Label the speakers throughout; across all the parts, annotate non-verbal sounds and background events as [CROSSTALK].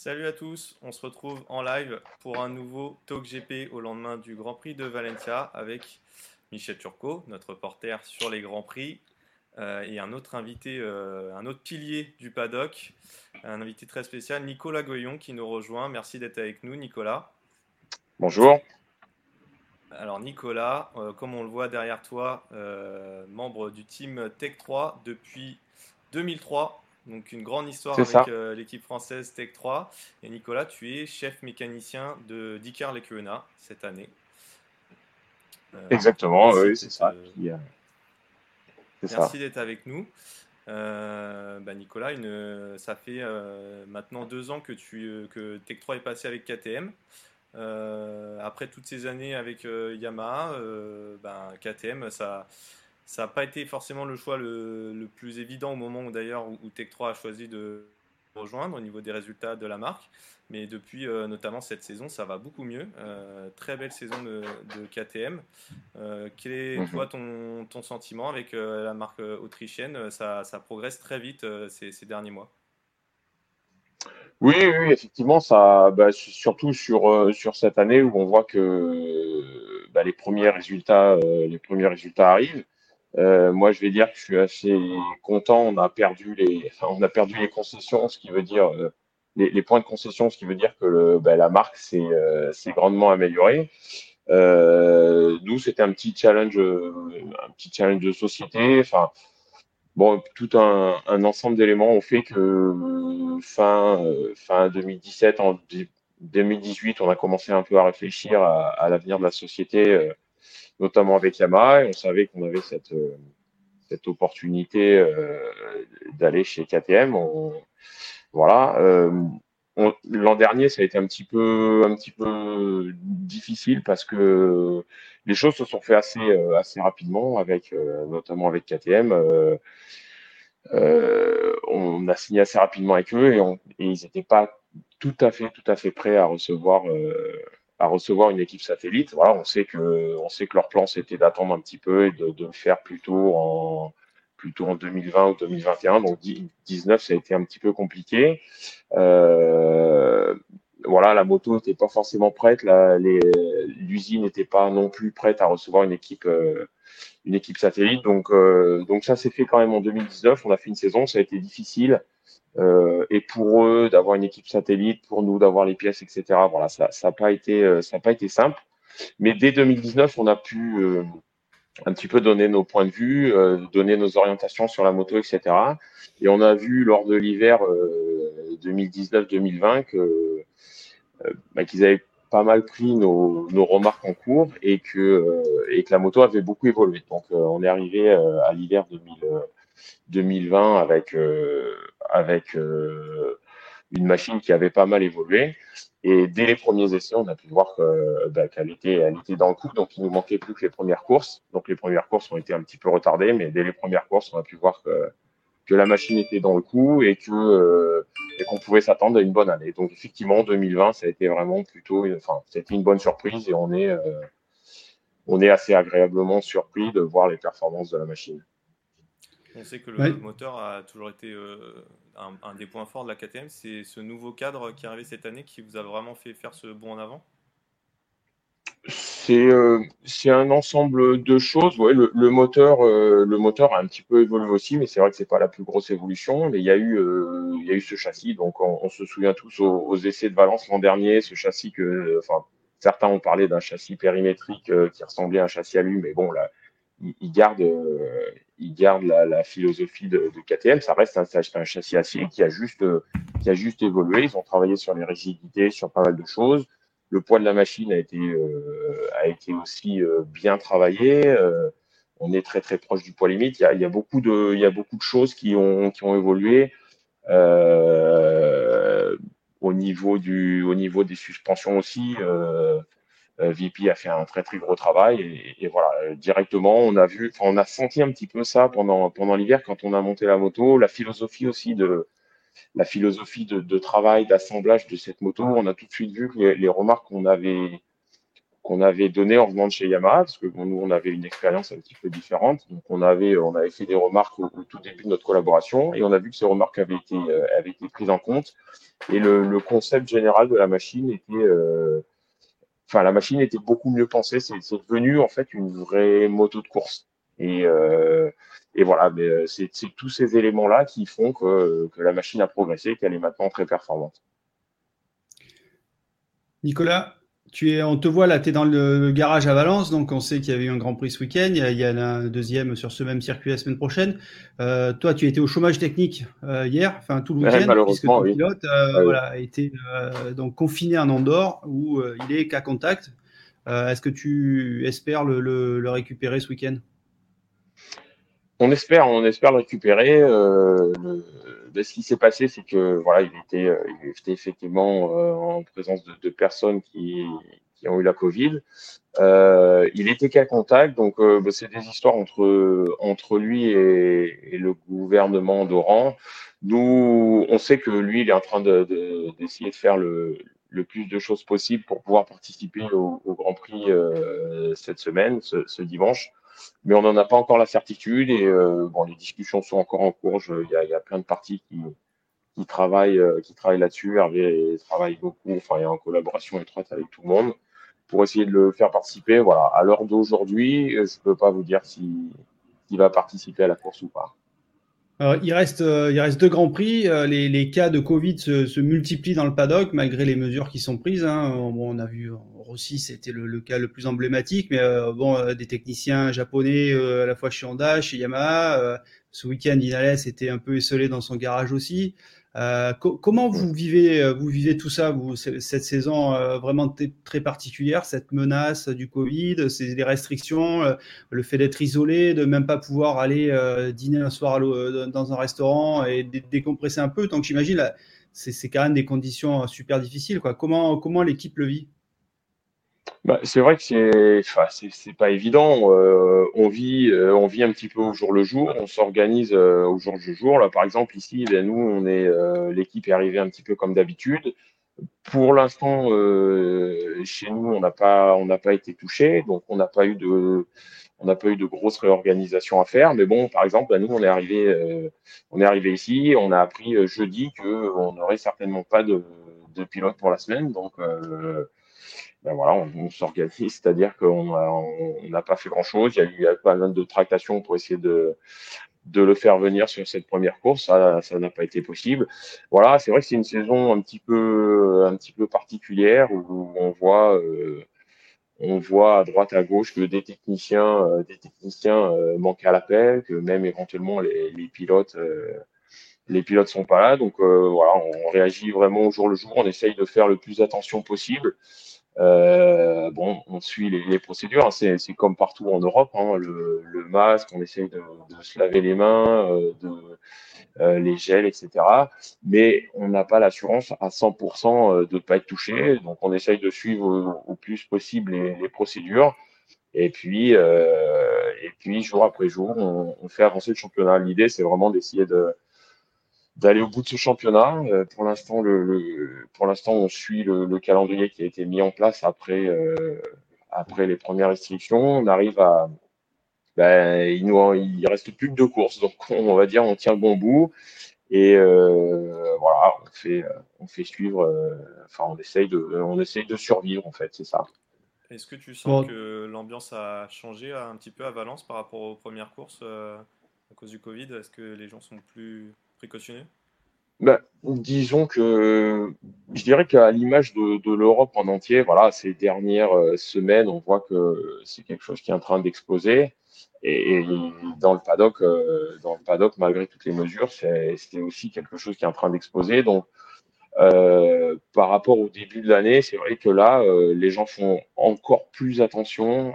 Speaker 1: Salut à tous, on se retrouve en live pour un nouveau Talk GP au lendemain du Grand Prix de Valencia avec Michel Turcot, notre reporter sur les Grands Prix, euh, et un autre invité, euh, un autre pilier du paddock, un invité très spécial, Nicolas Goyon, qui nous rejoint. Merci d'être avec nous, Nicolas.
Speaker 2: Bonjour.
Speaker 1: Alors Nicolas, euh, comme on le voit derrière toi, membre du team Tech 3 depuis 2003, donc une grande histoire avec euh, l'équipe française Tech 3. Et Nicolas, tu es chef mécanicien de Dicar Lecuona cette année. Euh,
Speaker 2: Exactement, oui, c'est ça.
Speaker 1: d'être, euh,
Speaker 2: C'est ça.
Speaker 1: Merci d'être avec nous. Euh, bah, Nicolas, une- ça fait euh, maintenant deux ans que, tu, que Tech 3 est passé avec KTM. Euh, après toutes ces années avec Yamaha, ben, KTM, ça ça n'a pas été forcément le choix le, le plus évident au moment où d'ailleurs où, où Tech 3 a choisi de rejoindre au niveau des résultats de la marque. Mais depuis euh, notamment cette saison, ça va beaucoup mieux. Euh, très belle saison de, de KTM. Euh, quel est
Speaker 2: Mhm.
Speaker 1: toi ton, ton sentiment avec la marque autrichienne? Ça, ça progresse très vite ces, ces derniers mois.
Speaker 2: Oui, oui, effectivement, ça, bah, su- surtout sur, sur cette année où on voit que bah, les premiers résultats, les premiers résultats arrivent. Euh, moi, je vais dire que je suis assez content. On a perdu les, enfin, on a perdu les concessions, ce qui veut dire euh, les, points de concession, ce qui veut dire que bah, la marque s'est euh, grandement améliorée. Nous, c'était un petit challenge, un petit challenge de société. Enfin, Bon, tout un, ensemble d'éléments ont fait que fin, fin 2017, en dé- 2018, on a commencé un peu à réfléchir à, l'avenir de la société, notamment avec Yamaha, et on savait qu'on avait cette, euh, cette opportunité euh, d'aller chez KTM. Voilà. euh, L'an dernier, ça a été un petit peu, un petit peu difficile parce que les choses se sont fait assez, assez rapidement, avec, notamment avec KTM. on a signé assez rapidement avec eux et, on- et ils n'étaient pas tout à fait, tout à fait prêts à recevoir, à recevoir une équipe satellite. Voilà, on sait que, on sait que leur plan c'était d'attendre un petit peu et de, de le faire plutôt en, plutôt en 2020 ou 2021. Donc 19, ça a été un petit peu compliqué. Euh, voilà, la moto n'était pas forcément prête, l'usine n'était pas non plus prête à recevoir une équipe. euh, une équipe satellite. Donc, euh, donc ça s'est fait quand même en 2019. On a fait une saison, ça a été difficile. Euh, et pour eux d'avoir une équipe satellite, pour nous d'avoir les pièces, etc. Voilà, ça n'a pas été euh, ça n'a pas été simple. Mais dès 2019, on a pu euh, un petit peu donner nos points de vue, donner nos orientations sur la moto, etc. Et on a vu lors de l'hiver euh, 2019-2020 que bah, qu'ils avaient pas mal pris nos, nos remarques en cours et que, et que la moto avait beaucoup évolué. Donc, on est arrivé à l'hiver 2000, euh, 2020 avec, avec euh, une machine qui avait pas mal évolué. Et dès les premiers essais, on a pu voir bah, qu'elle était, elle était dans le coup. Donc, il nous manquait plus que les premières courses. Donc, les premières courses ont été un petit peu retardées, mais dès les premières courses, on a pu voir que, que la machine était dans le coup et que euh, qu'on pouvait s'attendre à une bonne année. Donc effectivement, 2020, ça a été vraiment plutôt, enfin, c'était une bonne surprise et on est, euh, on est assez agréablement surpris de voir les performances de la machine.
Speaker 1: On sait que le
Speaker 3: Ouais.
Speaker 1: moteur a toujours été euh, un, un des points forts de la KTM. C'est ce nouveau cadre qui est arrivé cette année qui vous a vraiment fait faire ce bond en avant?
Speaker 2: C'est euh, c'est un ensemble de choses. Ouais, le, le moteur, euh, le moteur a un petit peu évolué aussi, mais c'est vrai que c'est pas la plus grosse évolution. Mais il y a eu, euh, il y a eu ce châssis. Donc on, on se souvient tous aux, aux essais de Valence l'an dernier, ce châssis que, enfin, certains ont parlé d'un châssis périmétrique euh, qui ressemblait à un châssis alu, mais bon là, il, il garde, il garde la, la philosophie de, de KTM. Ça reste un, un châssis acier qui a juste, euh, qui a juste évolué. Ils ont travaillé sur les rigidités, sur pas mal de choses. Le poids de la machine a été, euh, a été aussi euh, bien travaillé. Euh, on est très très proche du poids limite. Il y a, il y a beaucoup de, il y a beaucoup de choses qui ont, qui ont évolué. au niveau du, au niveau des suspensions aussi, VP a fait un très très gros travail et, voilà directement on a vu, on a senti un petit peu ça pendant pendant l'hiver quand on a monté la moto, la philosophie aussi de la philosophie de, travail, d'assemblage de cette moto. On a tout de suite vu que les, remarques qu'on avait qu'on avait données en venant de chez Yamaha, parce que nous on avait une expérience un petit peu différente. Donc on avait on avait fait des remarques au, tout début de notre collaboration et on a vu que ces remarques avaient été euh, avaient été prises en compte. Et le, concept général de la machine était euh, Enfin, la machine était beaucoup mieux pensée. C'est devenu en fait une vraie moto de course. Et, euh, et voilà, euh, c'est tous ces éléments-là qui font que, que, la machine a progressé, qu'elle est maintenant très performante.
Speaker 3: Nicolas, tu es, on te voit là, tu es dans le garage à Valence, donc on sait qu'il y avait eu un Grand Prix ce week-end, il, y a un deuxième sur ce même circuit la semaine prochaine. Euh, toi, tu étais au chômage technique euh, hier, enfin tout le week-end, puisque ton pilote euh, voilà, a été donc confiné en Andorre où il est qu'à contact. Est-ce que tu espères le, le récupérer ce week-end?
Speaker 2: On espère, on espère le récupérer. Euh, ben, ce qui s'est passé, c'est que voilà, il était, euh, il était effectivement euh, en présence de, personnes qui, qui, ont eu la Covid. Euh, il était qu'à contact, donc ben, c'est des histoires entre entre lui et, et le gouvernement d'Oran. Nous, on sait que lui, il est en train d'essayer de, de, faire le, le plus de choses possible pour pouvoir participer au, au Grand Prix cette semaine, ce, ce dimanche mais on n'en a pas encore la certitude et euh, bon, les discussions sont encore en cours. Il y a, plein de parties qui, euh, travaillent là-dessus. Hervé travaille beaucoup, enfin, en collaboration étroite avec tout le monde pour essayer de le faire participer. Voilà, à l'heure d'aujourd'hui, je ne peux pas vous dire s'il va participer à la course ou pas
Speaker 3: il, reste, euh, il reste deux grands prix. Euh, les, cas de Covid se, multiplient dans le paddock malgré les mesures qui sont prises. Hein. Bon, on a vu Rossi, c'était le, le, cas le plus emblématique, mais euh, bon, des techniciens japonais à la fois chez Honda, chez Yamaha. ce week-end, Inales était un peu esselé dans son garage aussi. Euh, comment vous vivez, euh, vous vivez tout ça, vous, cette saison euh, vraiment très particulière, cette menace du Covid, ces, les restrictions, le fait d'être isolé, de même pas pouvoir aller dîner un soir dans un restaurant et décompresser un peu. Donc j'imagine, c'est quand même des conditions super difficiles. Quoi. Comment, comment l'équipe le vit?
Speaker 2: Bah, c'est vrai que c'est, enfin, c'est, pas évident. Euh, on vit, euh, on vit un petit peu au jour le jour. On s'organise euh, au jour le jour. Là, par exemple, ici, ben, nous, on est, l'équipe est arrivée un petit peu comme d'habitude. Pour l'instant, chez nous, on n'a pas, on n'a pas été touché, donc on n'a pas eu de, on n'a pas eu de grosses réorganisations à faire. Mais bon, par exemple, ben, nous, on est arrivé, on est arrivé ici, on a appris jeudi que on n'aurait certainement pas de, de pilote pour la semaine, donc ben voilà, on, s'organise, c'est-à-dire qu'on n'a pas fait grand-chose. Il y a eu pas mal de tractations pour essayer de, de le faire venir sur cette première course. Ça, n'a pas été possible. Voilà, c'est vrai que c'est une saison un petit peu, un petit peu particulière où on voit, euh, on voit à droite à gauche que des techniciens, euh, des techniciens euh, manquent à l'appel, que même éventuellement les, les pilotes, les pilotes sont pas là. Donc voilà, on réagit vraiment au jour le jour. On essaye de faire le plus attention possible. Euh, bon, on suit les, procédures, hein. c'est comme partout en Europe, hein. le, masque, on essaye de, se laver les mains, euh, de, euh, les gels, etc. Mais on n'a pas l'assurance à 100% de ne pas être touché, donc on essaye de suivre au, plus possible les, procédures. Et puis, et puis, jour après jour, on, on fait avancer le championnat. L'idée, c'est vraiment d'essayer de, d'aller au bout de ce championnat. Euh, pour l'instant, le, pour l'instant, on suit le, calendrier qui a été mis en place après, euh, après les premières restrictions. On arrive à, ben, il nous, il reste plus que deux courses, donc [LAUGHS] on va dire on tient le bon bout et euh, voilà, on fait, on fait suivre. enfin, on essaye de, on essaye de survivre en fait, c'est ça.
Speaker 1: Est-ce que tu sens que l'ambiance a changé un petit peu à Valence par rapport aux premières courses à cause du Covid? Est-ce que les gens sont plus précautionneux
Speaker 2: ben, disons que je dirais qu'à l'image de, l'Europe en entier, voilà, ces dernières euh, semaines, on voit que c'est quelque chose qui est en train d'exploser. Et, dans le paddock, euh, dans le paddock, malgré toutes les mesures, c'était aussi quelque chose qui est en train d'exploser. Donc, euh, par rapport au début de l'année, c'est vrai que là, les gens font encore plus attention.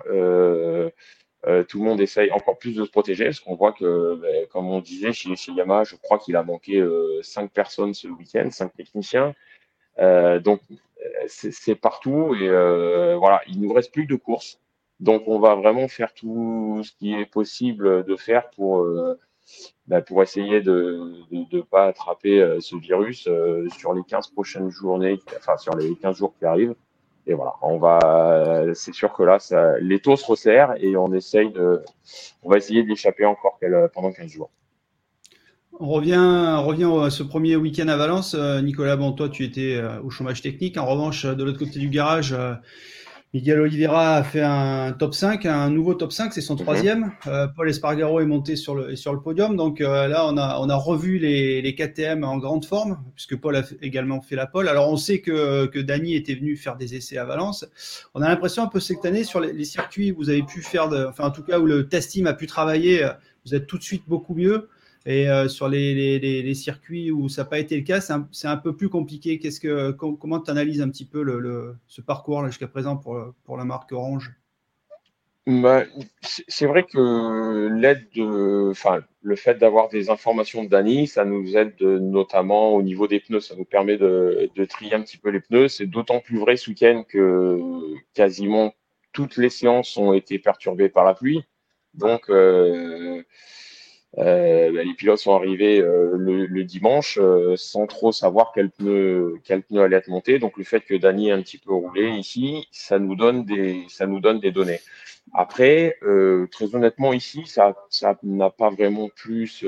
Speaker 2: Tout le monde essaye encore plus de se protéger parce qu'on voit que, ben, comme on disait chez, chez Yamaha, je crois qu'il a manqué cinq personnes ce week-end, cinq techniciens. donc c'est partout et voilà, il nous reste plus que de courses. Donc on va vraiment faire tout ce qui est possible de faire pour bah, pour essayer de ne pas attraper euh, ce virus euh, sur les 15 prochaines journées, enfin sur les 15 jours qui arrivent. Et voilà, on va, c'est sûr que là, ça, les taux se resserrent et on essaye de, on va essayer d'échapper encore pendant 15 jours.
Speaker 3: On revient, on revient à ce premier week-end à Valence. Euh, Nicolas, bon, toi, tu étais au chômage technique. En revanche, de l'autre côté du garage, Miguel Oliveira a fait un top 5, un nouveau top 5, c'est son mhm. troisième. Euh, Paul Espargaro est monté sur le, sur le podium. Donc euh, là, on a, on a revu les, les KTM en grande forme, puisque Paul a également fait la pole. Alors on sait que, que Dany était venu faire des essais à Valence. On a l'impression un peu cette année sur les, circuits où vous avez pu faire, de, enfin en tout cas où le test team a pu travailler, vous êtes tout de suite beaucoup mieux. Et euh, sur les, circuits où ça n'a pas été le cas, c'est un, peu plus compliqué. Comment tu analyses un petit peu ce parcours jusqu'à présent pour, la marque Orange?
Speaker 2: Bah, C'est vrai que l'aide de, enfin, le fait d'avoir des informations de Dany, ça nous aide notamment au niveau des pneus. Ça nous permet de, de trier un petit peu les pneus. C'est d'autant plus vrai ce week-end que quasiment toutes les séances ont été perturbées par la pluie. Donc, euh, euh, bah, les pilotes sont arrivés euh, le, dimanche euh, sans trop savoir quel pneu, quel pneu allait être monté. Donc le fait que Dany ait un petit peu roulé ici, ça nous donne des, ça nous donne des données. Après, très honnêtement ici, ça, ça n'a pas vraiment plus,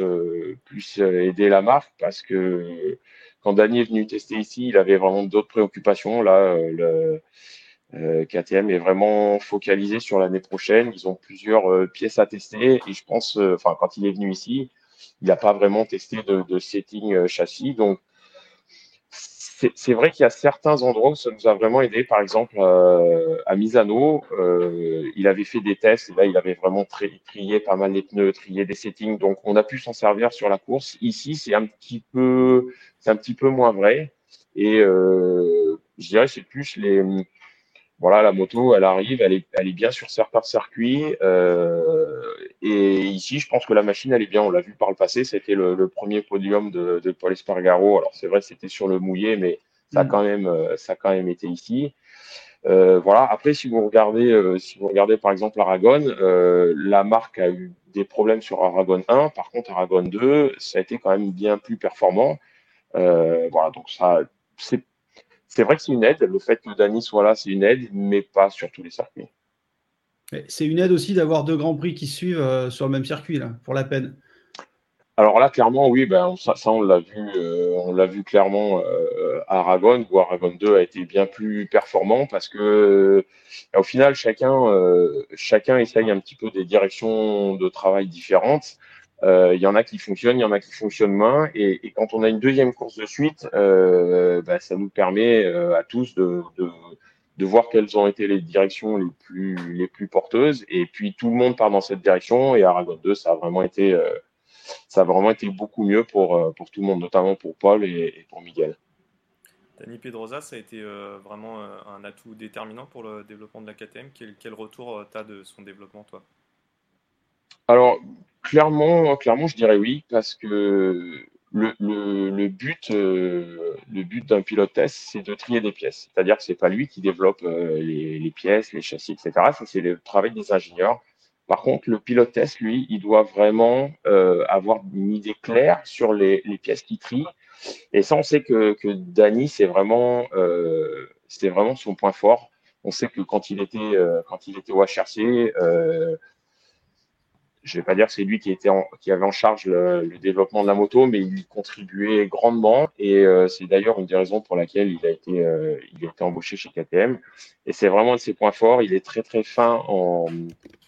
Speaker 2: plus aidé la marque parce que quand Dany est venu tester ici, il avait vraiment d'autres préoccupations. Là, le, euh, KTM est vraiment focalisé sur l'année prochaine. Ils ont plusieurs euh, pièces à tester et je pense, euh, enfin, quand il est venu ici, il n'a pas vraiment testé de, de setting châssis. Donc, c'est vrai qu'il y a certains endroits où ça nous a vraiment aidé. Par exemple, à Misano, il avait fait des tests et là, il avait vraiment trié pas mal les pneus, trié des settings. Donc, on a pu s'en servir sur la course. Ici, c'est un petit peu, c'est un petit peu moins vrai. Et je dirais, c'est plus les voilà, la moto, elle arrive, elle est, elle est bien sur certains circuits. Euh, et ici, je pense que la machine, elle est bien. On l'a vu par le passé, c'était le, le, premier podium de, de Paul Espargaro. Alors, c'est vrai, c'était sur le mouillé, mais ça a mm. quand même, euh, ça a quand même été ici. Euh, voilà. Après, si vous regardez, euh, si vous regardez par exemple Aragon, euh, la marque a eu des problèmes sur Aragon 1. Par contre, Aragon 2, ça a été quand même bien plus performant. voilà. Donc ça, c'est c'est vrai que c'est une aide. Le fait que Dany soit là, c'est une aide, mais pas sur tous les circuits.
Speaker 3: C'est une aide aussi d'avoir deux grands prix qui suivent euh, sur le même circuit, là, pour la peine.
Speaker 2: Alors là, clairement, oui, ben, ça, on l'a vu, euh, on l'a vu clairement euh, à Aragon, où Aragon 2 a été bien plus performant parce que au final, chacun, chacun essaye un petit peu des directions de travail différentes. Euh, il y en a qui fonctionnent, il y en a qui fonctionnent moins. Et, et quand on a une deuxième course de suite, euh, bah, ça nous permet euh, à tous de, de, de, voir quelles ont été les directions les plus, les plus porteuses. Et puis tout le monde part dans cette direction. Et Aragon 2, ça a vraiment été, euh, ça a vraiment été beaucoup mieux pour, pour tout le monde, notamment pour Paul et, et pour Miguel.
Speaker 1: Dani Pedrosa, ça a été vraiment un atout déterminant pour le développement de la KTM. Quel, quel retour tu as de son développement, toi?
Speaker 2: Alors, Clairement, clairement, je dirais oui, parce que le, but, euh, but d'un pilote test, c'est de trier des pièces. C'est-à-dire que c'est pas lui qui développe euh, les, pièces, les châssis, etc. C'est le travail des ingénieurs. Par contre, le pilote test, lui, il doit vraiment euh, avoir une idée claire sur les, pièces qu'il trie. Et ça, on sait que, que Dany, c'est vraiment, c'était vraiment son point fort. On sait que quand il était, quand il était au HRC, je vais pas dire que c'est lui qui était en, qui avait en charge le, développement de la moto, mais il y contribuait grandement et euh, c'est d'ailleurs une des raisons pour laquelle il a été euh, il a été embauché chez KTM. Et c'est vraiment un de ses points forts. Il est très très fin en,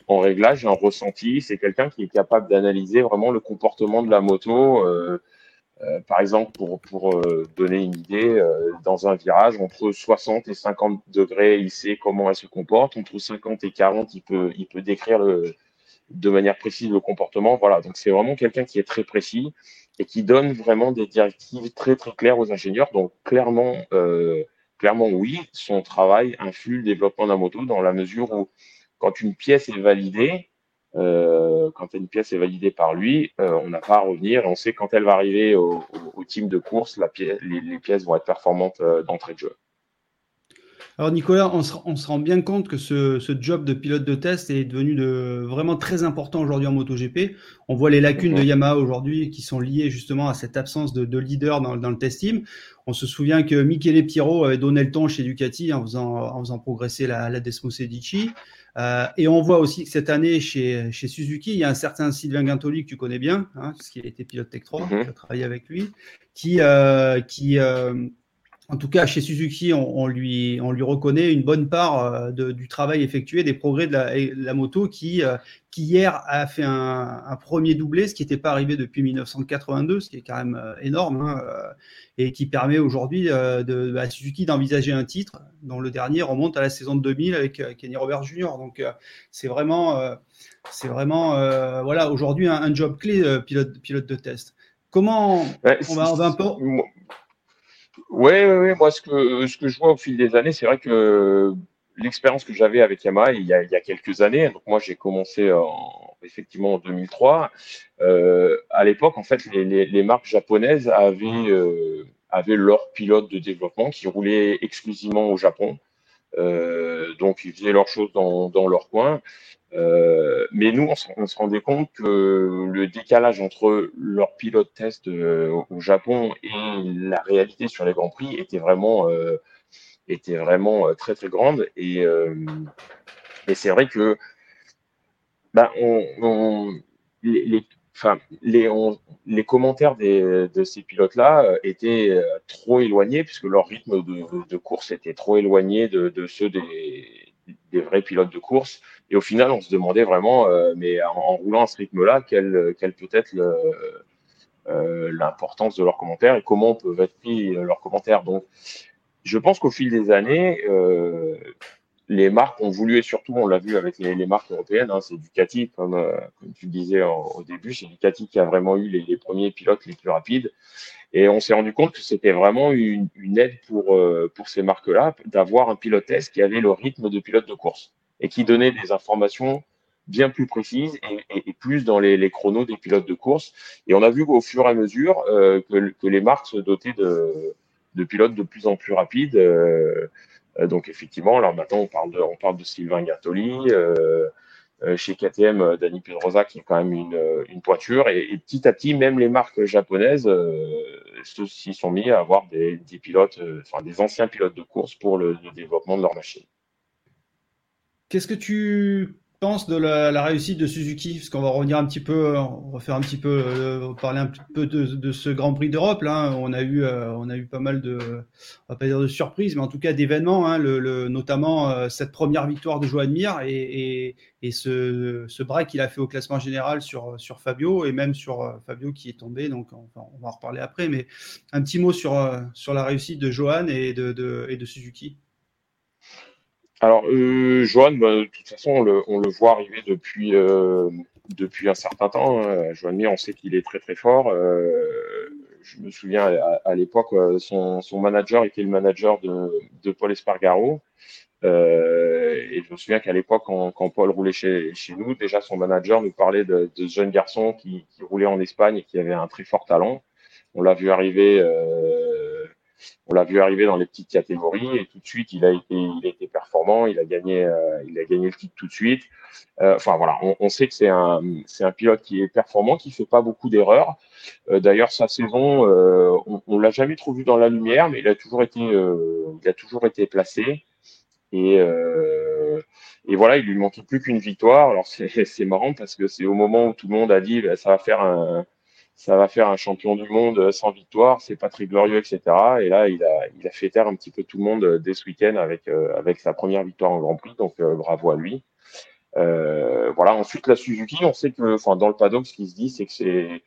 Speaker 2: en réglage, en ressenti. C'est quelqu'un qui est capable d'analyser vraiment le comportement de la moto. Euh, euh par exemple, pour, pour donner une idée, dans un virage entre 60 et 50 degrés, il sait comment elle se comporte. Entre 50 et 40, il peut, il peut décrire le, de manière précise le comportement. Voilà, donc c'est vraiment quelqu'un qui est très précis et qui donne vraiment des directives très très claires aux ingénieurs. Donc clairement, euh, clairement oui, son travail influe le développement de la moto dans la mesure où quand une pièce est validée, quand une pièce est validée par lui, on n'a pas à revenir. On sait quand elle va arriver au, team de course, la les, pièces vont être performantes d'entrée de jeu.
Speaker 3: Alors Nicolas, on se, rend bien compte que ce, job de pilote de test est devenu de, vraiment très important aujourd'hui en MotoGP. On voit les lacunes de Yamaha aujourd'hui qui sont liées justement à cette absence de, leader dans, le test team. On se souvient que Michele Piero avait donné le ton chez Ducati en faisant, en faisant progresser la, la Desmo Sedici. Euh, et on voit aussi que cette année chez, chez Suzuki, il y a un certain Sylvain Gantoli que tu connais bien, hein, parce qu'il a été pilote Tech 3, tu as travaillé avec lui, qui, euh, qui euh, en tout cas, chez Suzuki, on, lui, on lui reconnaît une bonne part euh, du travail effectué, des progrès de la, moto qui, euh, qui, hier, a fait un, premier doublé, ce qui n'était pas arrivé depuis 1982, ce qui est quand même euh, énorme, hein, et qui permet aujourd'hui de, à Suzuki d'envisager un titre, dont le dernier remonte à la saison de 2000 avec Kenny Robert Jr. Donc, c'est vraiment, c'est vraiment voilà, aujourd'hui un, job clé, pilote, pilote de test. Comment on va, on va un peu
Speaker 2: oui, oui. Moi, ce que, ce que je vois au fil des années, c'est vrai que l'expérience que j'avais avec Yamaha il y, a, il y a quelques années, donc moi j'ai commencé en, effectivement en 2003. Euh, à l'époque, en fait, les, marques japonaises avaient, euh, avaient leur pilote de développement qui roulait exclusivement au Japon. Euh, donc ils faisaient leurs choses dans, dans leur coin. Euh, mais nous, on, se rendait compte que le décalage entre leur pilote test euh, au Japon et la réalité sur les grands prix était vraiment, euh, était vraiment très très grande. Et, et c'est vrai que bah, on, les, enfin, les, commentaires de ces pilotes-là étaient trop éloignés puisque leur rythme de, course était trop éloigné de, ceux des, vrais pilotes de course. Et au final, on se demandait vraiment, euh, mais en, roulant à ce rythme-là, quelle, peut être euh, l'importance de leurs commentaires et comment peuvent être pris euh, leurs commentaires. Donc, je pense qu'au fil des années, les marques ont voulu, et surtout on l'a vu avec les, marques européennes, hein, c'est Ducati, comme, comme tu disais au début, c'est Ducati qui a vraiment eu les, premiers pilotes les plus rapides. Et on s'est rendu compte que c'était vraiment une, une, aide pour, pour ces marques-là d'avoir un pilote qui avait le rythme de pilote de course et qui donnait des informations bien plus précises et, plus dans les, les, chronos des pilotes de course. Et on a vu au fur et à mesure euh, que, que, les marques se dotaient de, de, pilotes de plus en plus rapides. Euh, donc effectivement, alors maintenant on parle de, Sylvain Gattoli, euh, euh chez KTM, Dani Pedrosa qui est quand même une, une pointure. Et, et, petit à petit, même les marques japonaises s'y sont mis à avoir des, des pilotes, enfin des anciens pilotes de course pour le, le développement de leur machine.
Speaker 3: Qu'est-ce que tu penses de la, réussite de Suzuki Parce qu'on va revenir un petit peu, on va faire un petit peu, euh, parler un peu de, ce Grand Prix d'Europe. On a eu, euh, on a eu pas mal de, on va pas dire de surprises, mais en tout cas d'événements. Hein, notamment euh, cette première victoire de Joan Mir et, ce, ce break qu'il a fait au classement général sur Fabio et même sur Fabio qui est tombé. Donc on, va en reparler après. Mais un petit mot sur sur la réussite de Johan et de Suzuki.
Speaker 2: Alors, euh, Johan, bah, de toute façon, on le, on le voit arriver depuis, euh, depuis un certain temps. Hein. Johan Mir, on sait qu'il est très très fort. Euh, je me souviens à, l'époque, euh, son, son manager était le manager de, de Paul Espargaro. Euh, et je me souviens qu'à l'époque, quand, quand, Paul roulait chez, chez nous, déjà son manager nous parlait de, de ce jeune garçon qui, qui roulait en Espagne et qui avait un très fort talent. On l'a vu arriver euh, on l'a vu arriver dans les petites catégories et tout de suite il a été, il a été performant, il a gagné, euh, il a gagné le titre tout de suite. Euh, enfin voilà, on, sait que c'est un, c'est un pilote qui est performant, qui fait pas beaucoup d'erreurs. Euh, d'ailleurs sa saison, on, on l'a jamais trop vu dans la lumière, mais il a toujours été, il a toujours été placé. Et, et voilà, il lui manquait plus qu'une victoire. Alors c'est, [LAUGHS] c'est marrant parce que c'est au moment où tout le monde a dit, bah, ça va faire un ça va faire un champion du monde sans victoire, c'est pas très glorieux, etc. Et là, il a, il a fait taire un petit peu tout le monde dès ce week-end avec, euh, avec sa première victoire en Grand Prix, donc euh, bravo à lui. Euh, voilà. Ensuite, la Suzuki, on sait que, enfin, dans le paddock, ce qui se dit, c'est que c'est,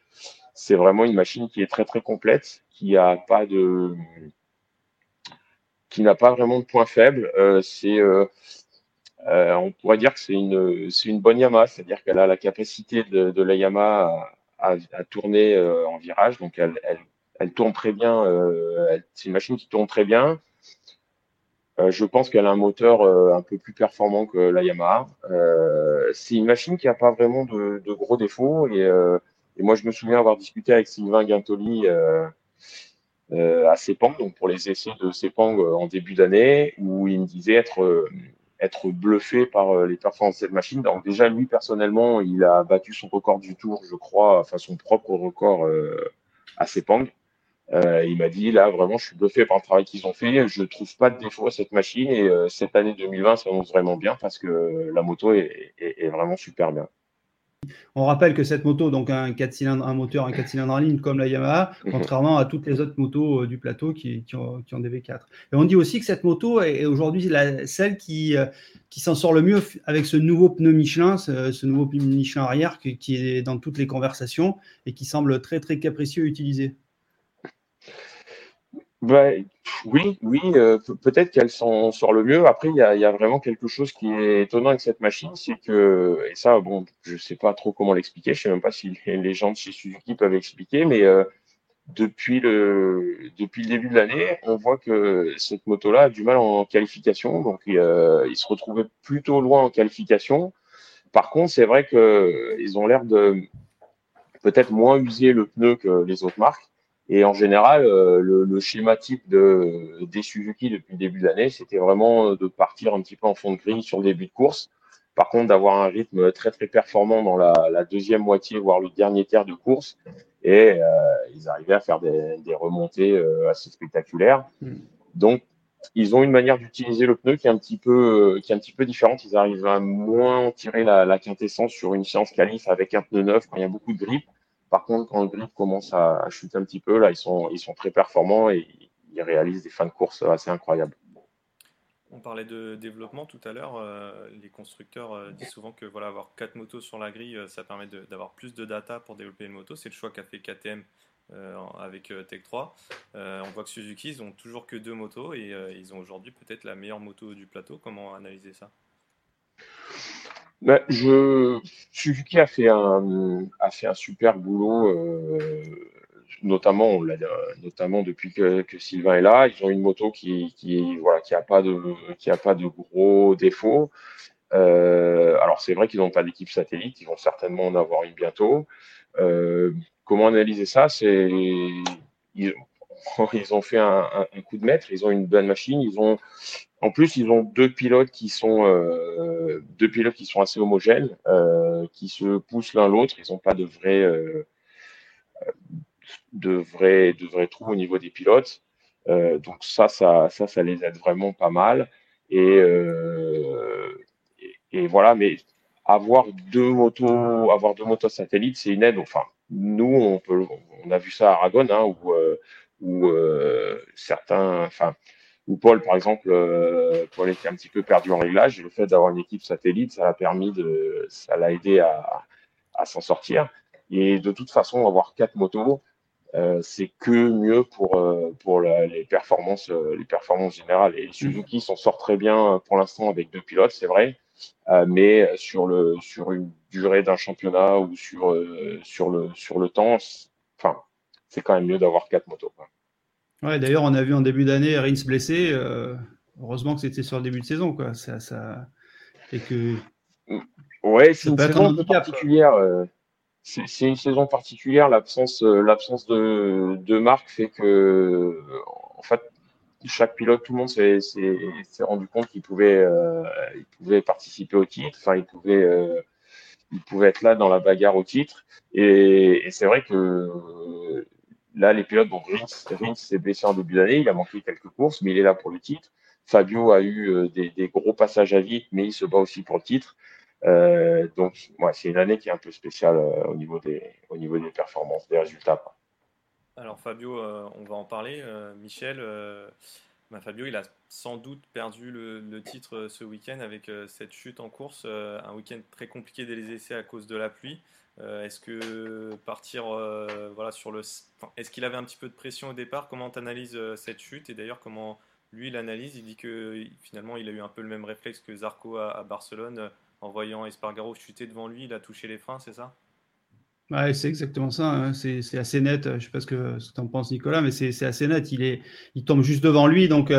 Speaker 2: c'est vraiment une machine qui est très très complète, qui a pas de, qui n'a pas vraiment de points faibles. c'est, on pourrait dire que c'est une, c'est une bonne Yamaha, c'est-à-dire qu'elle a la capacité de, de la Yamaha tourner euh, en virage. Donc elle, tourne très bien. Euh, c'est une machine qui tourne très bien. je pense qu'elle a un moteur un peu plus performant que la Yamaha. c'est une machine qui n'a pas vraiment de, gros défauts. Et, moi, je me souviens avoir discuté avec Sylvain Guintoli à Sepang, donc pour les essais de Sepang en début d'année, où il me disait être être bluffé par euh, les performances de cette machine. Donc déjà, lui, personnellement, il a battu son record du tour, je crois, enfin son propre record euh, à Sepang. Euh, il m'a dit, là, vraiment, je suis bluffé par le travail qu'ils ont fait. Je ne trouve pas de défaut à cette machine. Et cette année 2020 ça annonce vraiment bien parce que la moto est vraiment super bien.
Speaker 3: On rappelle que cette moto, donc un 4 cylindres, un moteur, un 4 cylindres en ligne comme la Yamaha, mhm. contrairement à toutes les autres motos euh, du plateau qui, ont, des V4. Et on dit aussi que cette moto est, aujourd'hui celle qui, euh, qui s'en sort le mieux avec ce nouveau pneu Michelin, ce, nouveau pneu Michelin arrière qui, est dans toutes les conversations et qui semble très très capricieux à utiliser.
Speaker 2: Bah, oui, oui, euh, peut-être qu'elle s'en sort le mieux. Après, il y a, vraiment quelque chose qui est étonnant avec cette machine, c'est que, et ça, bon, je sais pas trop comment l'expliquer, je sais même pas si les gens de chez Suzuki peuvent expliquer, mais euh, depuis le depuis le début de l'année, on voit que cette moto-là a du mal en qualification, donc euh, ils se retrouvaient plutôt loin en qualification. Par contre, c'est vrai qu'ils ont l'air de peut-être moins user le pneu que les autres marques. Et en général, euh, le, schéma type de, des Suzuki depuis le début de l'année, c'était vraiment de partir un petit peu en fond de grille sur le début de course. Par contre, d'avoir un rythme très très performant dans la, deuxième moitié, voire le dernier tiers de course. Et euh, ils arrivaient à faire des, remontées euh, assez spectaculaires. Hmm. Donc, ils ont une manière d'utiliser le pneu qui est un petit peu qui est un petit peu différente. Ils arrivent à moins tirer la, la quintessence sur une séance qualif avec un pneu neuf quand il y a beaucoup de grippe par contre, quand le grip commence à, chuter un petit peu, là, ils sont, ils sont très performants et ils réalisent des fins de course assez incroyables.
Speaker 1: On parlait de développement tout à l'heure. Euh, les constructeurs euh, disent souvent que voilà, avoir quatre motos sur la grille, euh, ça permet d'avoir plus de data pour développer une moto. C'est le choix qu'a fait KTM avec Tech 3. on voit que Suzuki, ils ont toujours que deux motos et ils ont aujourd'hui peut-être la meilleure moto du plateau. Comment analyser ça?
Speaker 2: Bah, je, Suzuki a fait un, a fait un super boulot, euh, notamment, notamment depuis que, Sylvain est là. Ils ont une moto qui, qui, voilà, qui a pas de, qui a pas de gros défauts. Euh, alors c'est vrai qu'ils n'ont pas d'équipe satellite, ils vont certainement en avoir une bientôt. Euh, comment analyser ça? C'est [LAUGHS] ils, ont fait un, coup de maître, ils ont une bonne machine, ils ont en plus, ils ont deux pilotes qui sont euh, deux pilotes qui sont assez homogènes, euh, qui se poussent l'un l'autre. Ils n'ont pas de vrais euh, de vrais de vrais trous au niveau des pilotes. donc ça, ça, ça, ça les aide vraiment pas mal. Et, et, voilà, mais avoir deux motos, avoir deux motos satellites, c'est une aide. Enfin, nous, on peut, on a vu ça à Aragon, hein, où, où certains, enfin ou Paul, par exemple, euh, Paul était un petit peu perdu en réglage. Et le fait d'avoir une équipe satellite, ça l'a permis de, ça l'a aidé à, à s'en sortir. Et de toute façon, avoir quatre motos, euh, c'est que mieux pour euh, pour la, les performances euh, les performances générales. Et Suzuki s'en sort très bien pour l'instant avec deux pilotes, c'est vrai, euh, mais sur le sur une durée d'un championnat ou sur sur le sur le temps, c'est quand même mieux d'avoir quatre motos. Quoi.
Speaker 3: Ouais, d'ailleurs, on a vu en début d'année Rins blessé. Euh, heureusement que c'était sur le début de saison, quoi. Ça, ça... Et que.
Speaker 2: Ouais, c'est une saison particulière. Euh, c'est une saison particulière. L'absence, euh, l'absence de, de Marc fait que, en fait, chaque pilote, tout le monde s'est rendu compte qu'il pouvait, il pouvait participer au titre. Enfin, il pouvait, il pouvait être là dans la bagarre au titre. Et, et c'est vrai que Là, les pilotes, bon, Rins, s'est blessé en début d'année, il a manqué quelques courses, mais il est là pour le titre. Fabio a eu euh, des, gros passages à vide, mais il se bat aussi pour le titre. Euh, donc, ouais, c'est une année qui est un peu spéciale euh, au, niveau des, des performances, des résultats.
Speaker 1: Alors, Fabio, on va en parler. Michel, bah, Fabio, il a sans doute perdu le, le titre ce week-end avec cette chute en course. un week-end très compliqué dès les essais à cause de la pluie. Euh, est-ce que partir euh, voilà, sur le. Est-ce qu'il avait un petit peu de pression au départ? Comment tu analyses euh, cette chute? Et d'ailleurs, comment lui il analyse? Il dit que finalement il a eu un peu le même réflexe que Zarco à, Barcelone. En voyant Espargaro chuter devant lui, il a touché les freins, c'est ça?
Speaker 3: Ouais, c'est exactement ça. Hein. C'est assez net. Je ne sais pas ce que, tu en penses, Nicolas, mais c'est assez net. Il, est, il tombe juste devant lui. Donc,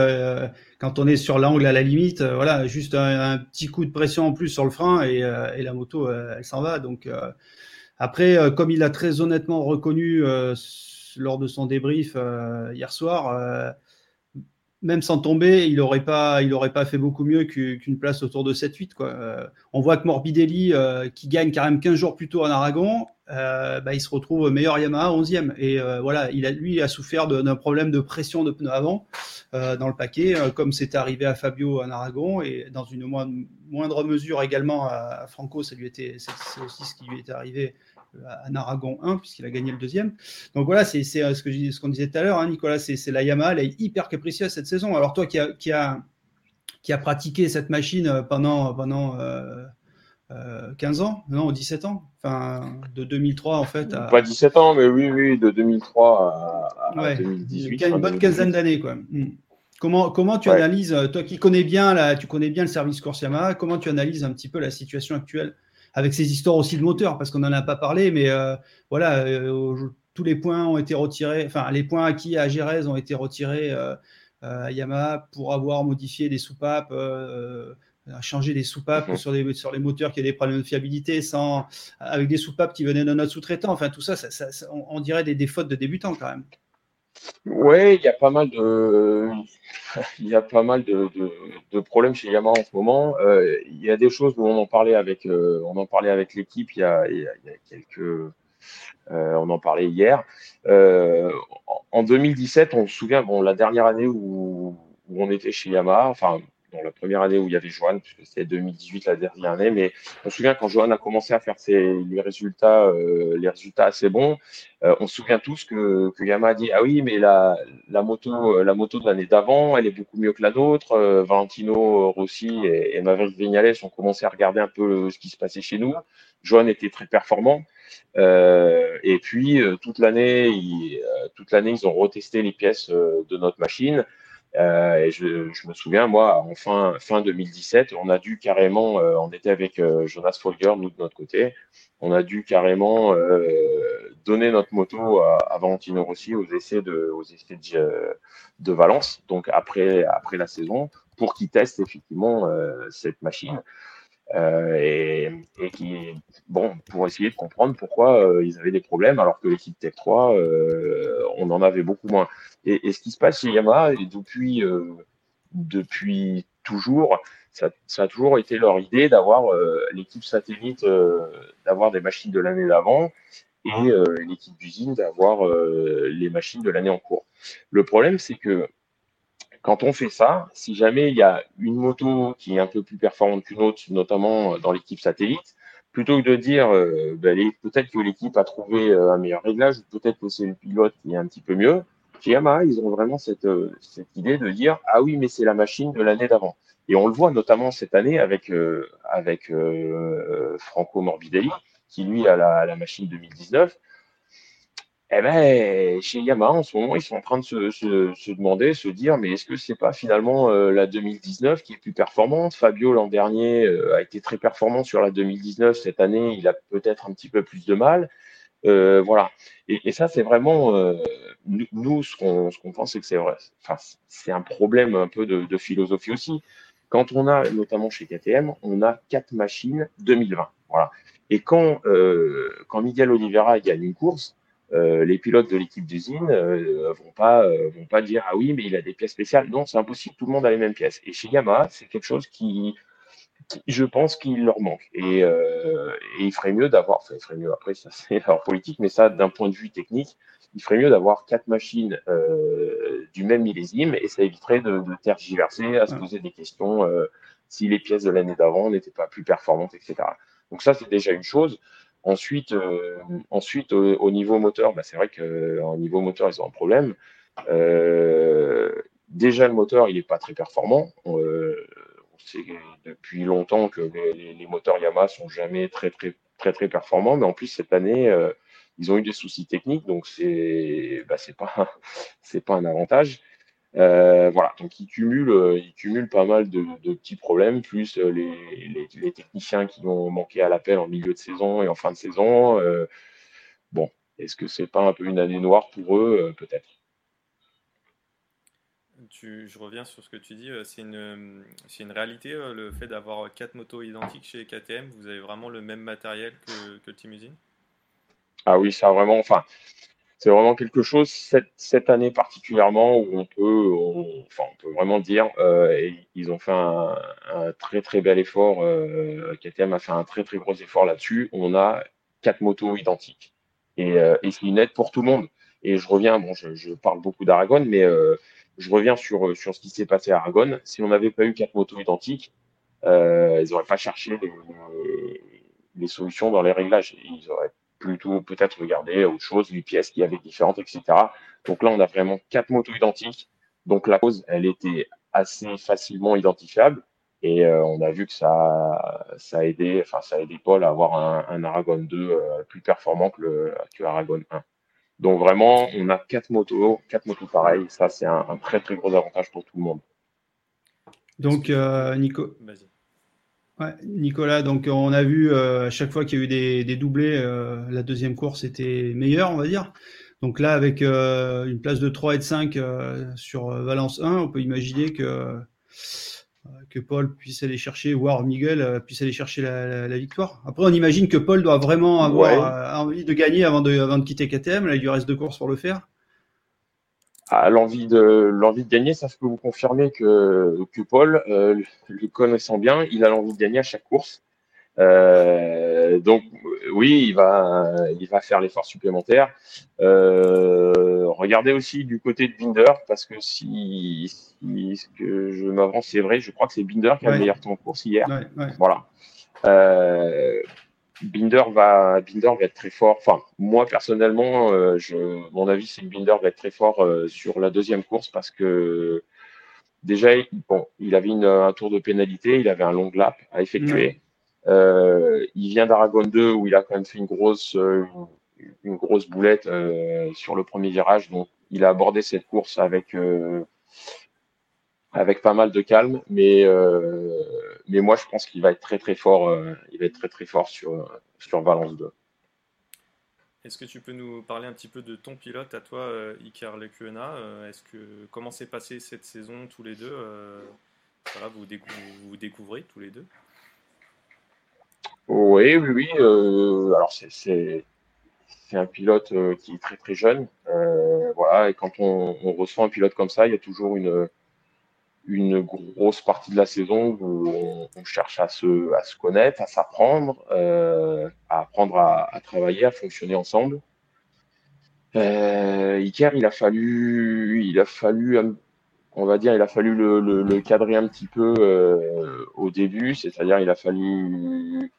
Speaker 3: quand on est sur l'angle à la limite, voilà, juste un, petit coup de pression en plus sur le frein et, et la moto, elle s'en va. Donc, après, comme il a très honnêtement reconnu lors de son débrief hier soir, même sans tomber, il n'aurait pas, pas fait beaucoup mieux qu'une place autour de 7-8. Euh, on voit que Morbidelli, euh, qui gagne quand même 15 jours plus tôt en Aragon, euh, bah, il se retrouve meilleur Yamaha 11e. Et voilà, il a, lui a souffert d'un problème de pression de pneus avant dans le paquet, comme c'était arrivé à Fabio en Aragon et dans une moindre, mesure également à, Franco, ça lui était, c'est aussi ce qui lui était arrivé à Aragon 1, puisqu'il a gagné le deuxième. Donc voilà, c'est euh, ce qu'on ce qu'on disait tout à l'heure, hein, Nicolas, c'est la Yamaha, elle est hyper capricieuse cette saison. Alors toi qui a, qui a, qui a pratiqué cette machine euh, pendant, pendant euh, 15 euh, ans, non, 17 ans, enfin de 2003 en fait. À...
Speaker 2: Pas 17 ans, mais oui, oui, de 2003 à, 2018.
Speaker 3: Une bonne quinzaine d'années, quoi. Hmm. Comment, comment tu analyses, toi qui connais bien, la, tu connais bien le service course Yamaha, comment tu analyses un petit peu la situation actuelle avec ces histoires aussi de moteur, parce qu'on n'en a pas parlé, mais euh, voilà, euh, tous les points ont été retirés, enfin, les points acquis à Gérez ont été retirés euh, à Yamaha pour avoir modifié des soupapes. changer des soupapes mhm. sur, les, sur les moteurs qui avaient des problèmes de fiabilité sans, avec des soupapes qui venaient de notre sous-traitant. Enfin, tout ça, ça, on, dirait des, des fautes de débutants quand même.
Speaker 2: Ouais, il y a pas mal de, il y a pas mal de, problèmes chez Yamaha en ce moment. Euh, il y a des choses où on en parlait avec, euh, on en parlait avec l'équipe il, y a, il, y a, quelques, euh, on en parlait hier. en 2017, on se souvient, bon, la dernière année où, où on était chez Yamaha, enfin dans la première année où il y avait Johan, puisque c'était 2018 la dernière année, mais on se souvient quand Johan a commencé à faire ses, les résultats, euh, les résultats assez bons, euh, on se souvient tous que, que Yamaha a dit ah oui mais la, la moto, euh, la moto de l'année d'avant, elle est beaucoup mieux que la nôtre. Valentino Rossi et, et Maverick Vignales ont commencé à regarder un peu ce qui se passait chez nous. Johan était très performant. et puis toute l'année, toute l'année, ils ont retesté les pièces de notre machine. Euh, et je, me souviens, moi, en fin, fin 2017, on a dû carrément, euh, on était avec euh, Jonas Folger, nous de notre côté, on a dû carrément donner notre moto à, Valentino Rossi aux essais de, Valence, donc après, après la saison, pour qu'il teste effectivement cette machine. Et, qui, bon, pour essayer de comprendre pourquoi ils avaient des problèmes alors que l'équipe Tech 3, euh, on en avait beaucoup moins. Et, et, ce qui se passe chez Yamaha, et depuis, depuis toujours, ça, ça, a toujours été leur idée d'avoir l'équipe satellite, d'avoir des machines de l'année d'avant et l'équipe d'usine d'avoir les machines de l'année en cours. Le problème, c'est que quand on fait ça, si jamais il y a une moto qui est un peu plus performante qu'une autre, notamment dans l'équipe satellite, plutôt que de dire euh, ben, peut-être que l'équipe a trouvé euh, un meilleur réglage, ou peut-être que c'est le pilote qui est un petit peu mieux, Yamaha, ils ont vraiment cette, euh, cette idée de dire ah oui, mais c'est la machine de l'année d'avant. Et on le voit notamment cette année avec, avec Franco Morbidelli, qui lui a la, la machine 2019 eh ben, chez Yamaha, en ce moment, ils sont en train de se, se, demander, se dire, mais est-ce que c'est pas finalement euh, la 2019 qui est plus performante? Fabio, l'an dernier, euh, a été très performant sur la 2019. Cette année, il a peut-être un petit peu plus de mal. Euh, voilà. Et, ça, c'est vraiment, euh, nous, ce qu'on qu'on pense, c'est que c'est. Enfin, c'est un problème un peu de, philosophie aussi. Quand on a, notamment chez KTM, on a quatre machines 2020. Voilà. Et quand, quand Miguel Oliveira gagne une course, euh, les pilotes de l'équipe d'usine euh, vont pas euh, vont pas dire ah oui mais il a des pièces spéciales non c'est impossible tout le monde a les mêmes pièces et chez Yamaha c'est quelque chose qui, je pense qu'il leur manque et, euh, et, il ferait mieux d'avoir enfin il ferait mieux après ça c'est [LAUGHS] leur politique mais ça d'un point de vue technique il ferait mieux d'avoir quatre machines euh, du même millésime et ça éviterait de, de tergiverser à se poser des questions si les pièces de l'année d'avant n'étaient pas plus performantes etc donc ça c'est déjà une chose Ensuite, euh, ensuite au, niveau moteur, bah, c'est vrai qu'au niveau moteur, ils ont un problème. Euh, déjà, le moteur, il n'est pas très performant. Sait depuis longtemps que les, moteurs Yamaha sont jamais très, très, très, très performants. Mais en plus, cette année, euh, ils ont eu des soucis techniques. Donc, c'est bah, pas, [LAUGHS] pas un avantage. Euh, voilà, donc il cumule, euh, il cumule pas mal de, petits problèmes, plus les, les, techniciens qui ont manqué à l'appel en milieu de saison et en fin de saison. Bon, est-ce que c'est pas un peu une année noire pour eux? Peut-être.
Speaker 1: Je reviens sur ce que tu dis. C'est une, réalité le fait d'avoir quatre motos identiques chez KTM. Vous avez vraiment le même matériel que, que Team Usine?
Speaker 2: Ah oui, ça vraiment. Enfin, c'est vraiment quelque chose cette, année particulièrement où on peut, vraiment dire, euh, ils ont fait un, très très bel effort. Euh, KTM a fait un très très gros effort là-dessus. On a quatre motos identiques et, euh, c'est une aide pour tout le monde. Et je reviens, bon, je, je parle beaucoup d'Aragon, mais euh, je reviens sur sur ce qui s'est passé à Aragon. Si on n'avait pas eu quatre motos identiques, euh, ils n'auraient pas cherché les, les, solutions dans les réglages. Ils auraient plutôt peut-être regarder autre chose, les pièces qui avaient différentes, etc. Donc là, on a vraiment quatre motos identiques. Donc la cause, elle était assez facilement identifiable. Et euh, on a vu que ça, ça a aidé, enfin ça aidé Paul à avoir un, Aragon 2 euh, plus performant que le que Aragon 1. Donc vraiment, on a quatre motos, quatre motos pareilles. Ça, c'est un, très très gros avantage pour tout le monde.
Speaker 3: Donc euh, Nico, Nicolas, donc on a vu euh, à chaque fois qu'il y a eu des, doublés, euh, la deuxième course était meilleure, on va dire. Donc là, avec euh, une place de 3 et de 5 sur Valence 1, on peut imaginer que, que Paul puisse aller chercher, voire Miguel puisse aller chercher la, victoire. Après, on imagine que Paul doit vraiment avoir envie de gagner avant de, avant de quitter KTM. Là, il lui reste deux courses pour le faire
Speaker 2: l'envie de l'envie de gagner, ça je peux vous confirmer que, que Paul, euh, le connaissant bien, il a l'envie de gagner à chaque course. Euh, donc oui, il va il va faire l'effort supplémentaire. Euh, regardez aussi du côté de Binder parce que si, si ce que je m'avance c'est vrai, je crois que c'est Binder qui a le meilleur temps en course hier. Voilà. Euh, Binder va, Binder va être très fort. Enfin, moi personnellement, je, mon avis, c'est que Binder va être très fort sur la deuxième course parce que déjà, bon, il avait une, un tour de pénalité, il avait un long lap à effectuer. Euh, il vient d'Aragon 2 où il a quand même fait une grosse, une grosse boulette sur le premier virage. Donc, il a abordé cette course avec avec pas mal de calme, mais euh, mais moi je pense qu'il va être très très fort, euh, il va être très très fort sur sur Valence 2.
Speaker 1: Est-ce que tu peux nous parler un petit peu de ton pilote à toi, euh, Iker Lecuena Est-ce que comment s'est passée cette saison tous les deux vous, vous découvrez tous les deux?
Speaker 2: Oui, oui, oui. alors c'est un pilote qui est très très jeune, voilà. Et quand on, ressent un pilote comme ça, il y a toujours une grosse partie de la saison où on, cherche à se, connaître, à s'apprendre, euh, à apprendre à, travailler, à fonctionner ensemble. Euh, Iker, il a fallu, il on va dire, il a fallu le, le, cadrer un petit peu euh, au début, c'est-à-dire il a fallu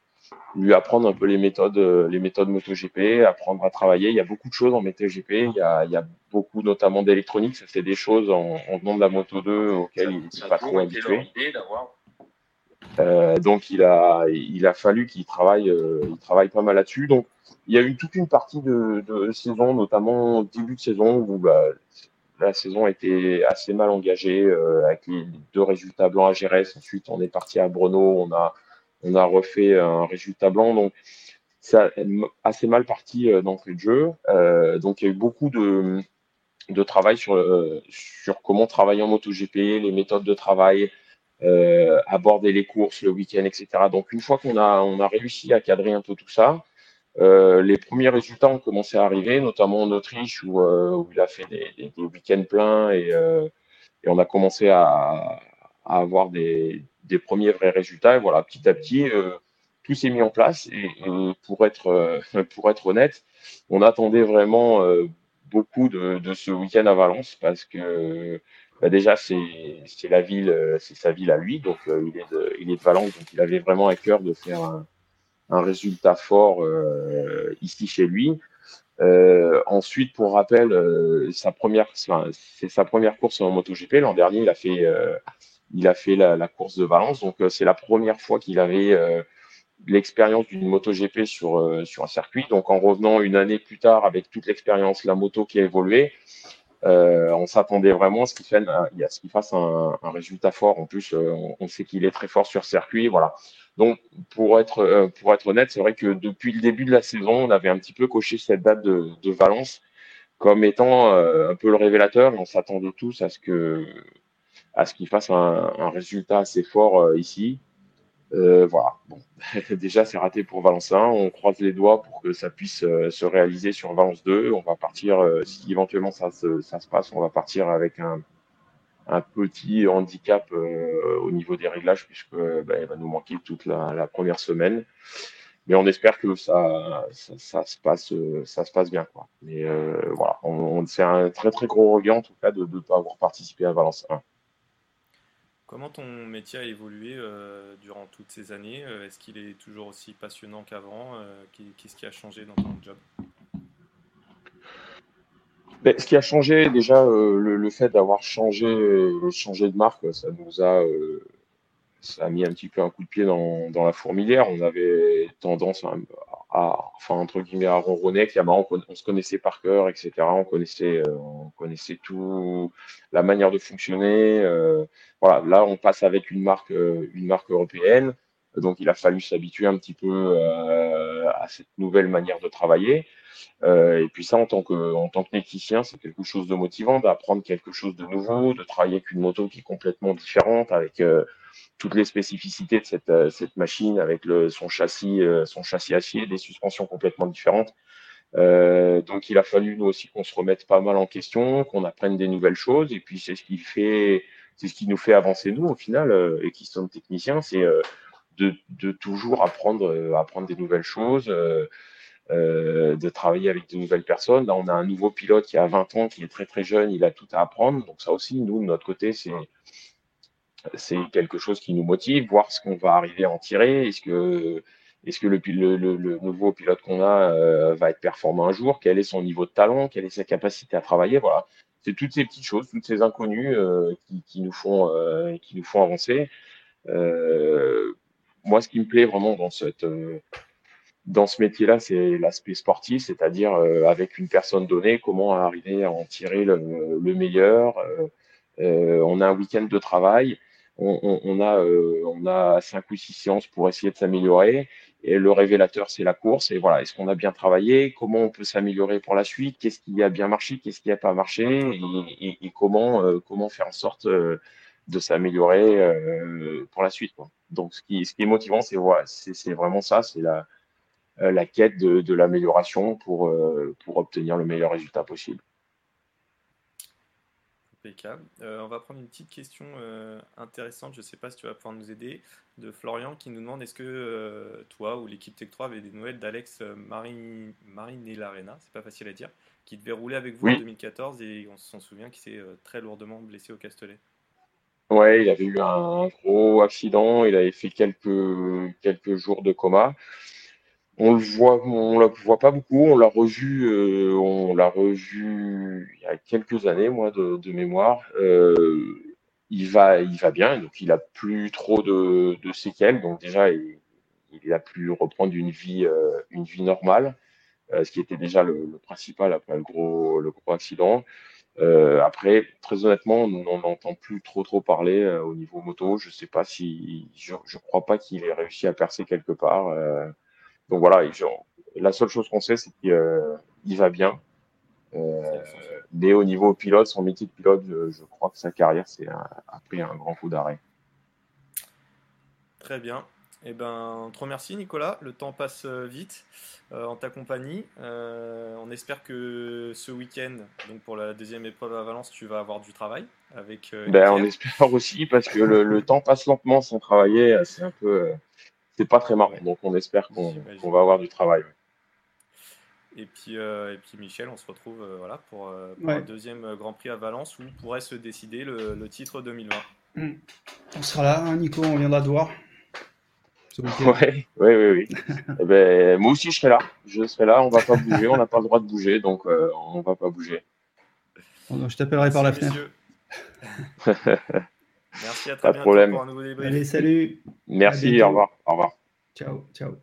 Speaker 2: lui apprendre un peu les méthodes, euh, les méthodes MotoGP, apprendre à travailler. Il y a beaucoup de choses en MotoGP. Il y a, il y a beaucoup, notamment d'électronique. Ça fait des choses en, en venant de la Moto 2 auxquelles il n'est pas trop habitué. Euh, donc il a, il a fallu qu'il travaille, euh, il travaille pas mal là-dessus. Donc il y a eu toute une partie de, de saison, notamment début de saison où bah, la saison a été assez mal engagée euh, avec les deux résultats blancs à Gérès. Ensuite on est parti à Brno, on a on a refait un résultat blanc. Donc, ça assez mal parti euh, d'entrée de jeu. Euh, donc, il y a eu beaucoup de, travail sur, euh, sur comment travailler en MotoGP, les méthodes de travail, aborder les courses le week-end, etc. Donc, une fois qu'on a, on réussi à cadrer un peu tout ça, les premiers résultats ont commencé à arriver, notamment en Autriche où, il a fait des week-ends pleins et, et on a commencé à, à avoir des, premiers vrais résultats. Et voilà, petit à petit, euh, tout s'est mis en place. Et, pour être euh, [LAUGHS] pour être honnête, on attendait vraiment euh, beaucoup de, ce week-end à Valence parce que bah déjà c'est la ville, c'est sa ville à lui, donc il est de il est de Valence, donc il avait vraiment à cœur de faire un, un résultat fort ici chez lui. Ensuite, pour rappel, sa première, c'est sa première course en MotoGP. L'an dernier, il a fait, il a fait la, la, course de Valence. Donc, euh, c'est la première fois qu'il avait euh, l'expérience d'une MotoGP sur, euh, sur un circuit. Donc, en revenant une année plus tard avec toute l'expérience, la moto qui a évolué, on s'attendait vraiment à ce qu'il fasse, un, résultat fort. En plus, on, sait qu'il est très fort sur circuit. Voilà. Donc, pour être, pour être honnête, c'est vrai que depuis le début de la saison, on avait un petit peu coché cette date de, Valence comme étant un peu le révélateur. On s'attendait tous à ce que à ce qu'il fasse un, résultat assez fort ici. Euh, voilà. Bon. [LAUGHS] Déjà, c'est raté pour Valence 1. On croise les doigts pour que ça puisse euh, se réaliser sur Valence 2. On va partir, euh, si éventuellement ça se, ça se, passe, on va partir avec un, un petit handicap au niveau des réglages, puisque ben, il va nous manquer toute la, première semaine. Mais on espère que ça, ça, se, passe, ça se passe bien. Mais voilà, c'est un très très gros regret en tout cas de ne pas avoir participé à Valence 1.
Speaker 1: Comment ton métier a évolué euh, durant toutes ces années euh, Est-ce qu'il est toujours aussi passionnant qu'avant euh, Qu'est-ce qui a changé dans ton job?
Speaker 2: Ben, Ce qui a changé, déjà, le, fait d'avoir changé, changé de marque, ça nous a, ça a mis un petit peu un coup de pied dans, dans la fourmilière. On avait tendance à, enfin entre guillemets à ronronner on, on, se connaissait par cœur etc on connaissait euh, on connaissait tout la manière de fonctionner euh, voilà. Là on passe avec une marque euh, une marque européenne. Donc il a fallu s'habituer un petit peu à cette nouvelle manière de travailler. Et puis ça en tant que en tant que technicien c'est quelque chose de motivant d'apprendre quelque chose de nouveau de travailler avec une moto qui est complètement différente avec toutes les spécificités de cette, euh, machine avec son châssis, euh, son châssis acier, des suspensions complètement différentes. Euh, donc il a fallu nous aussi qu'on se remette pas mal en question, qu'on apprenne des nouvelles choses, et puis c'est ce qui fait, c'est ce qui nous fait avancer nous au final, et qui sommes techniciens, c'est de, de, toujours apprendre, apprendre des nouvelles choses, de travailler avec de nouvelles personnes. Là on a un nouveau pilote qui a 20 ans, qui est très très jeune, il a tout à apprendre, donc ça aussi nous de notre côté c'est c'est quelque chose qui nous motive, voir ce qu'on va arriver à en tirer. Est-ce que, est-ce que le, le, nouveau pilote qu'on a euh, va être performant un jour? Quel est son niveau de talent? Quelle est sa capacité à travailler? Voilà, c'est toutes ces petites choses, toutes ces inconnues euh, qui, qui, nous font, euh, qui nous font avancer. moi, ce qui me plaît vraiment dans cette dans ce métier-là, c'est l'aspect sportif, c'est-à-dire avec une personne donnée, comment arriver à en tirer le, le meilleur. on a un week-end de travail on, a, euh, on a cinq ou six séances pour essayer de s'améliorer. Et le révélateur, c'est la course. Et voilà, est-ce qu'on a bien travaillé? Comment on peut s'améliorer pour la suite? Qu'est-ce qui a bien marché? Qu'est-ce qui n'a pas marché? Et, comment, euh, comment faire en sorte euh, de s'améliorer pour la suite. Donc, ce qui, est motivant, c'est vraiment ça, c'est la, la quête de, l'amélioration pour obtenir le meilleur résultat possible.
Speaker 1: Euh, on va prendre une petite question euh, intéressante, je ne sais pas si tu vas pouvoir nous aider, de Florian qui nous demande est-ce que euh, toi ou l'équipe Tech 3 avait des nouvelles d'Alex Marinellarena, c'est pas facile à dire, qui devait rouler avec vous en 2014 et on s'en souvient qu'il s'est très lourdement blessé au Castellet.
Speaker 2: Ouais, il avait eu un gros accident, il avait fait quelques, quelques jours de coma. On le voit, on la voit pas beaucoup. On l'a revu, euh, on l'a revu il y a quelques années, moi, de, mémoire. Euh, il va, il va bien, donc il a plus trop de, séquelles. Donc déjà, il, a pu reprendre une vie, euh, une vie normale, ce qui était déjà le, principal après le gros, le gros accident. après, très honnêtement, on n'entend plus trop trop parler au niveau moto. Je sais pas si, je, je crois pas qu'il ait réussi à percer quelque part. Donc voilà, la seule chose qu'on sait, c'est qu'il euh, va bien. Euh, mais au niveau pilote, son métier de pilote, je, crois que sa carrière c'est a pris un grand coup d'arrêt.
Speaker 1: Très bien. Eh ben, on te remercie Nicolas, le temps passe euh, vite en ta compagnie. on espère que ce week-end, donc pour la deuxième épreuve à Valence, tu vas avoir du travail avec.
Speaker 2: ben, on espère aussi parce que le, le, temps passe lentement sans travailler, c'est un peu c'est pas très marrant. Donc on espère qu'on va avoir du travail.
Speaker 1: Et puis, euh, et puis Michel, on se retrouve euh, voilà, pour, euh, un deuxième Grand Prix à Valence où pourrait se décider le, titre 2020.
Speaker 3: Hmm. [CLEARS THROAT] On sera là, hein, Nico, on viendra te voir.
Speaker 2: Oui, oui, oui. oui. Eh ben, moi aussi, je serai là. Je serai là, on va pas bouger, on n'a pas le droit de bouger, donc on va pas bouger.
Speaker 3: je t'appellerai par la fenêtre. [LAUGHS] [LAUGHS]
Speaker 1: Merci, à très Pas de problème. pour un nouveau débrief.
Speaker 3: Allez, salut.
Speaker 2: Merci, au revoir. Au revoir.
Speaker 3: Ciao, ciao.